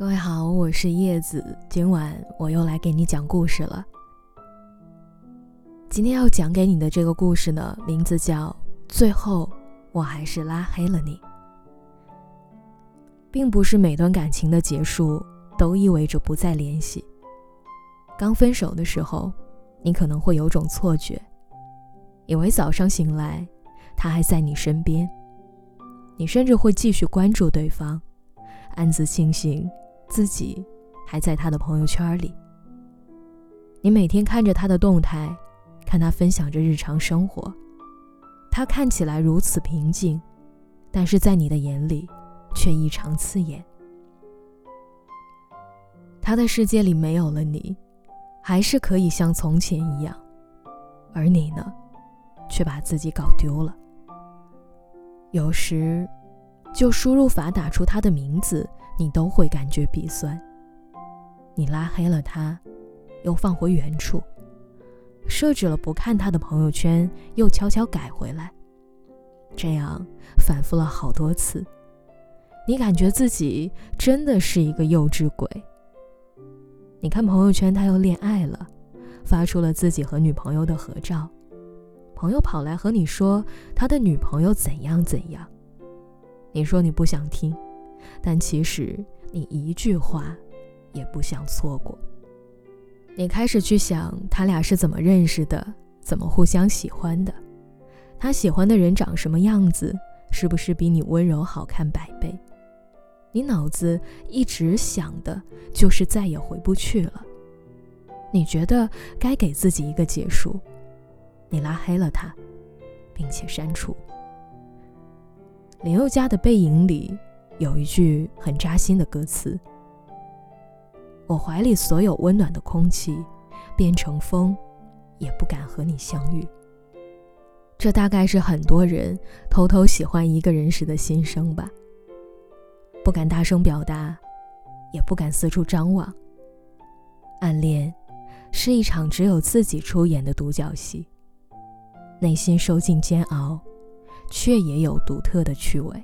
各位好，我是叶子，今晚我又来给你讲故事了。今天要讲给你的这个故事呢，名字叫《最后我还是拉黑了你》。并不是每段感情的结束都意味着不再联系。刚分手的时候，你可能会有种错觉，以为早上醒来他还在你身边，你甚至会继续关注对方，暗自庆幸自己还在他的朋友圈里。你每天看着他的动态。看他分享着日常生活，他看起来如此平静，但是在你的眼里却异常刺眼。他的世界里没有了你，还是可以像从前一样，而你呢，却把自己搞丢了。有时，就输入法打出他的名字，你都会感觉鼻酸。你拉黑了他，又放回原处。设置了不看他的朋友圈，又悄悄改回来，这样反复了好多次。你感觉自己真的是一个幼稚鬼。你看朋友圈，他又恋爱了，发出了自己和女朋友的合照。朋友跑来和你说他的女朋友怎样怎样，你说你不想听，但其实你一句话也不想错过。你开始去想他俩是怎么认识的，怎么互相喜欢的，他喜欢的人长什么样子，是不是比你温柔好看百倍？你脑子一直想的就是再也回不去了。你觉得该给自己一个结束，你拉黑了他，并且删除。林宥嘉的《背影》里有一句很扎心的歌词。我怀里所有温暖的空气，变成风，也不敢和你相遇。这大概是很多人偷偷喜欢一个人时的心声吧。不敢大声表达，也不敢四处张望。暗恋，是一场只有自己出演的独角戏。内心受尽煎熬，却也有独特的趣味。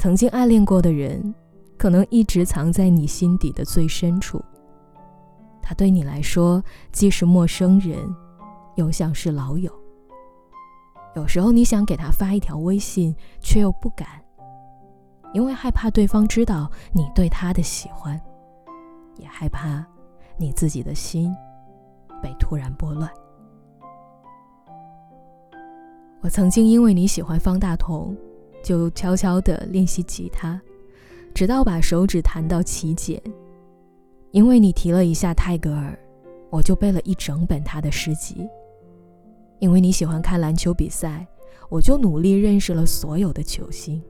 曾经暗恋过的人。可能一直藏在你心底的最深处。他对你来说既是陌生人，又像是老友。有时候你想给他发一条微信，却又不敢，因为害怕对方知道你对他的喜欢，也害怕你自己的心被突然拨乱。我曾经因为你喜欢方大同，就悄悄地练习吉他。直到把手指弹到起茧，因为你提了一下泰戈尔，我就背了一整本他的诗集。因为你喜欢看篮球比赛，我就努力认识了所有的球星。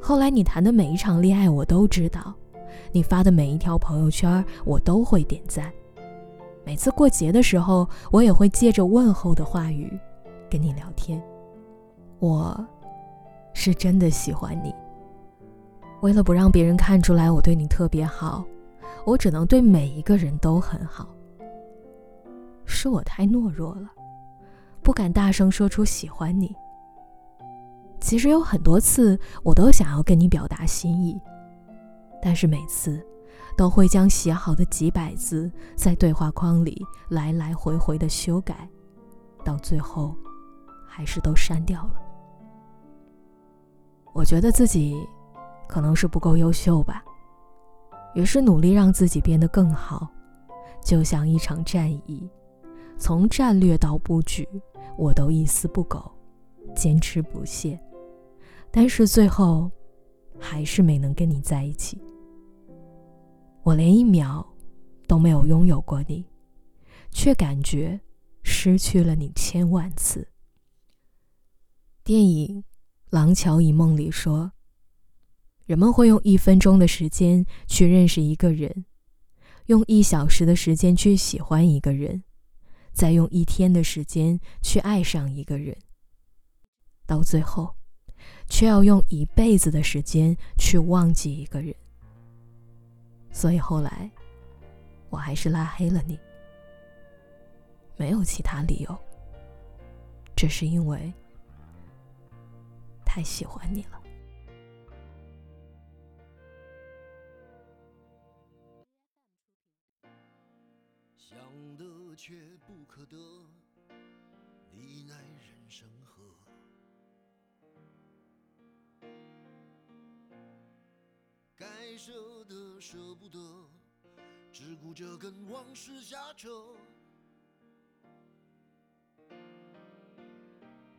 后来你谈的每一场恋爱我都知道，你发的每一条朋友圈我都会点赞。每次过节的时候，我也会借着问候的话语跟你聊天。我，是真的喜欢你。为了不让别人看出来我对你特别好，我只能对每一个人都很好。是我太懦弱了，不敢大声说出喜欢你。其实有很多次，我都想要跟你表达心意，但是每次都会将写好的几百字在对话框里来来回回的修改，到最后还是都删掉了。我觉得自己。可能是不够优秀吧，于是努力让自己变得更好，就像一场战役，从战略到布局，我都一丝不苟，坚持不懈。但是最后，还是没能跟你在一起。我连一秒都没有拥有过你，却感觉失去了你千万次。电影《廊桥遗梦》里说。人们会用一分钟的时间去认识一个人，用一小时的时间去喜欢一个人，再用一天的时间去爱上一个人，到最后，却要用一辈子的时间去忘记一个人。所以后来，我还是拉黑了你，没有其他理由，只是因为太喜欢你了。想得却不可得你奈人生何？该舍得舍不得只顾着跟往事瞎扯。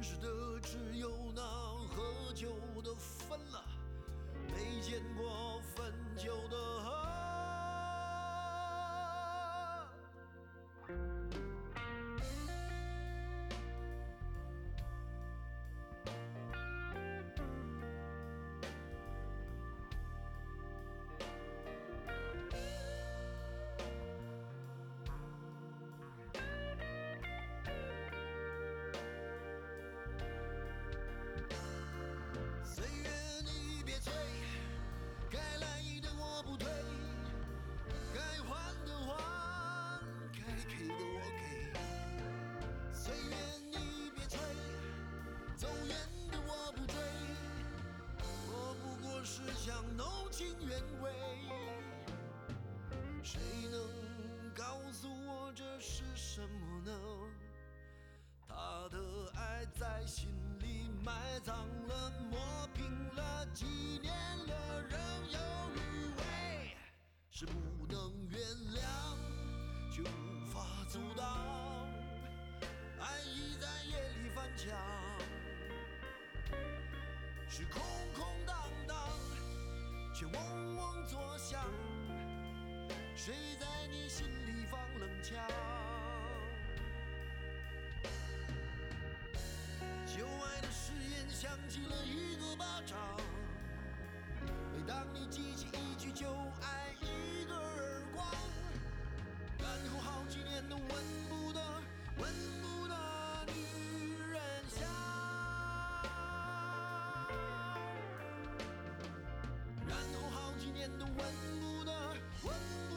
真实的只有那什么呢？他的爱在心里埋葬了，磨平了，几年了，仍有余味，是不能原谅，却无法阻挡。爱意在夜里翻墙，是空空荡荡，却嗡嗡作响。谁在你心里放冷枪？旧爱的誓言响起了一个巴掌，每当你记起一句就爱，一个耳光，然后好几年都闻不得、闻不得女人香，然后好几年都闻不得、闻不